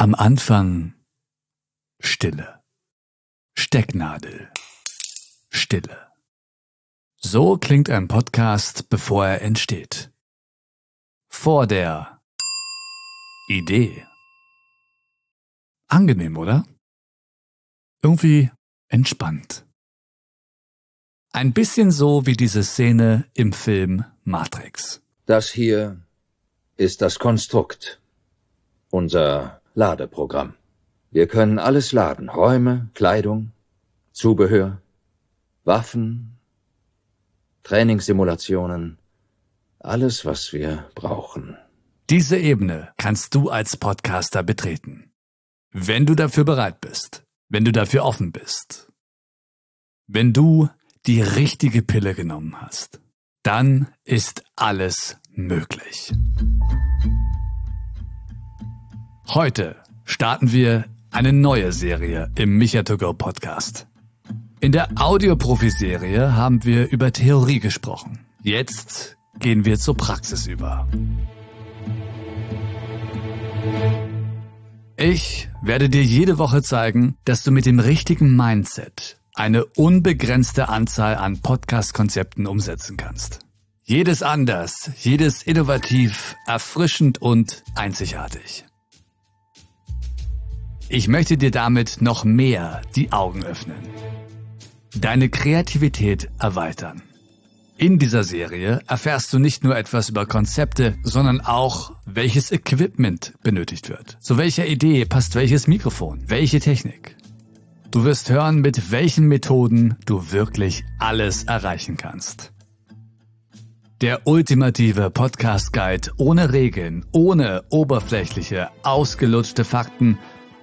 Am Anfang Stille. Stecknadel. Stille. So klingt ein Podcast, bevor er entsteht. Vor der Idee. Angenehm, oder? Irgendwie entspannt. Ein bisschen so wie diese Szene im Film Matrix. Das hier ist das Konstrukt. Unser Ladeprogramm. Wir können alles laden. Räume, Kleidung, Zubehör, Waffen, Trainingssimulationen, alles, was wir brauchen. Diese Ebene kannst du als Podcaster betreten. Wenn du dafür bereit bist, wenn du dafür offen bist, wenn du die richtige Pille genommen hast, dann ist alles möglich. Heute starten wir eine neue Serie im Micha to Go Podcast. In der Audioprofi-Serie haben wir über Theorie gesprochen. Jetzt gehen wir zur Praxis über. Ich werde dir jede Woche zeigen, dass du mit dem richtigen Mindset eine unbegrenzte Anzahl an Podcast-Konzepten umsetzen kannst. Jedes anders, jedes innovativ, erfrischend und einzigartig. Ich möchte dir damit noch mehr die Augen öffnen. Deine Kreativität erweitern. In dieser Serie erfährst du nicht nur etwas über Konzepte, sondern auch, welches Equipment benötigt wird. Zu welcher Idee passt welches Mikrofon, welche Technik. Du wirst hören, mit welchen Methoden du wirklich alles erreichen kannst. Der ultimative Podcast Guide ohne Regeln, ohne oberflächliche, ausgelutschte Fakten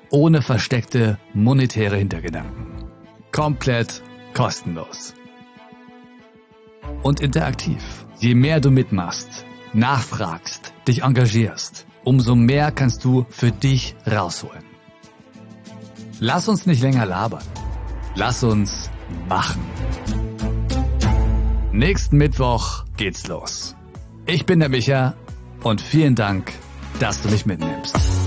ohne versteckte monetäre Hintergedanken. Komplett kostenlos. Und interaktiv. Je mehr du mitmachst, nachfragst, dich engagierst, umso mehr kannst du für dich rausholen. Lass uns nicht länger labern. Lass uns machen. Nächsten Mittwoch geht's los. Ich bin der Micha und vielen Dank, dass du mich mitnimmst.